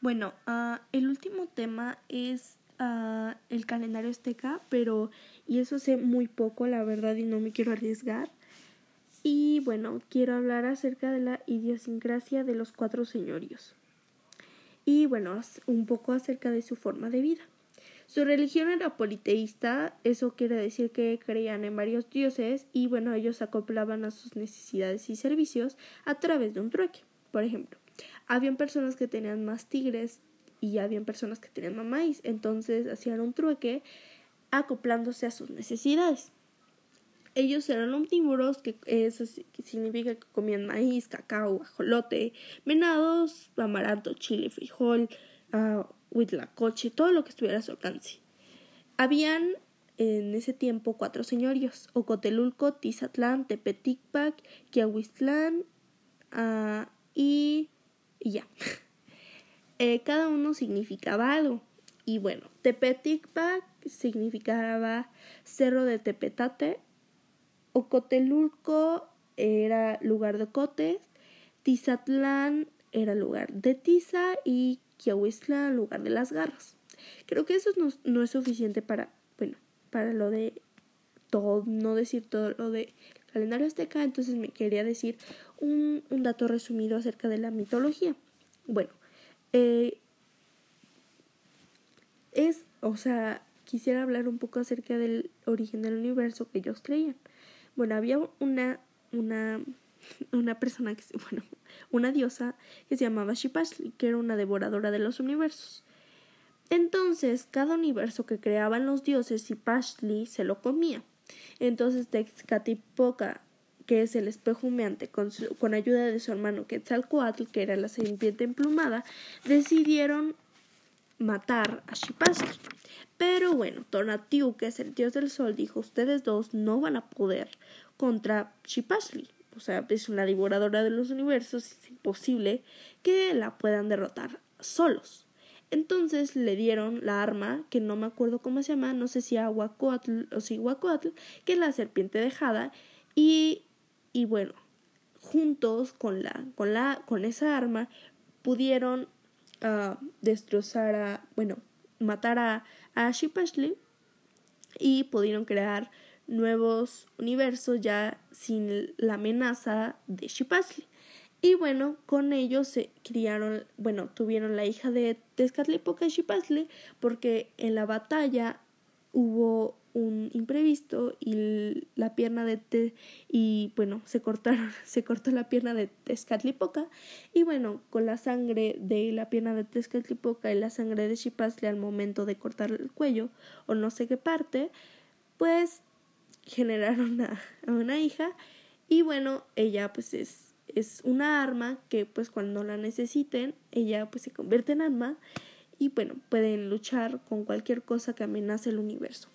Bueno, uh, el último tema es uh, el calendario azteca, pero y eso sé muy poco, la verdad, y no me quiero arriesgar. Y bueno, quiero hablar acerca de la idiosincrasia de los cuatro señorios. Y bueno, un poco acerca de su forma de vida. Su religión era politeísta, eso quiere decir que creían en varios dioses y bueno, ellos acoplaban a sus necesidades y servicios a través de un trueque. Por ejemplo, habían personas que tenían más tigres y habían personas que tenían más maíz, entonces hacían un trueque acoplándose a sus necesidades. Ellos eran omnívoros, que eso significa que comían maíz, cacao, ajolote, venados, amaranto, chile, frijol, uh, huitlacoche, todo lo que estuviera a su alcance. Habían en ese tiempo cuatro señorios, Ocotelulco, Tizatlán, Tepeticpac, Quiahuistlán uh, y, y, ya. eh, cada uno significaba algo. Y bueno, Tepeticpac significaba Cerro de Tepetate, Ocotelulco era lugar de cotes, Tizatlán era lugar de tiza y Quiahuistla lugar de las garras. Creo que eso no, no, es suficiente para, bueno, para lo de todo, no decir todo lo de calendario azteca, entonces me quería decir un, un dato resumido acerca de la mitología. Bueno, eh, es, o sea, quisiera hablar un poco acerca del origen del universo que ellos creían. Bueno, había una, una, una persona que, bueno, una diosa que se llamaba Shipashli, que era una devoradora de los universos. Entonces, cada universo que creaban los dioses, Shipashli se lo comía. Entonces, Texcatipoca, que es el espejo humeante, con, con ayuda de su hermano Quetzalcoatl, que era la serpiente emplumada, decidieron matar a Shipashli. Pero bueno, Tonatiuh, que es el dios del sol, dijo, ustedes dos no van a poder contra Shipashli o sea, es una devoradora de los universos, es imposible que la puedan derrotar solos. Entonces le dieron la arma, que no me acuerdo cómo se llama, no sé si Aguacuatl o si Huacuatl, que es la serpiente dejada, y, y bueno, juntos con la, con la, con esa arma, pudieron uh, destrozar a, bueno, matar a, a y pudieron crear nuevos universos ya sin la amenaza de Shipasli. Y bueno, con ellos se criaron, bueno, tuvieron la hija de Tezcatlipoca y Shipasli porque en la batalla hubo un imprevisto y la pierna de Te y bueno, se cortaron, se cortó la pierna de Tezcatlipoca. Y bueno, con la sangre de la pierna de Tezcatlipoca y la sangre de Shipasli al momento de cortar el cuello o no sé qué parte, pues generaron a, una hija. Y bueno, ella pues es, es una arma que pues cuando la necesiten, ella pues se convierte en arma y bueno, pueden luchar con cualquier cosa que amenace el universo.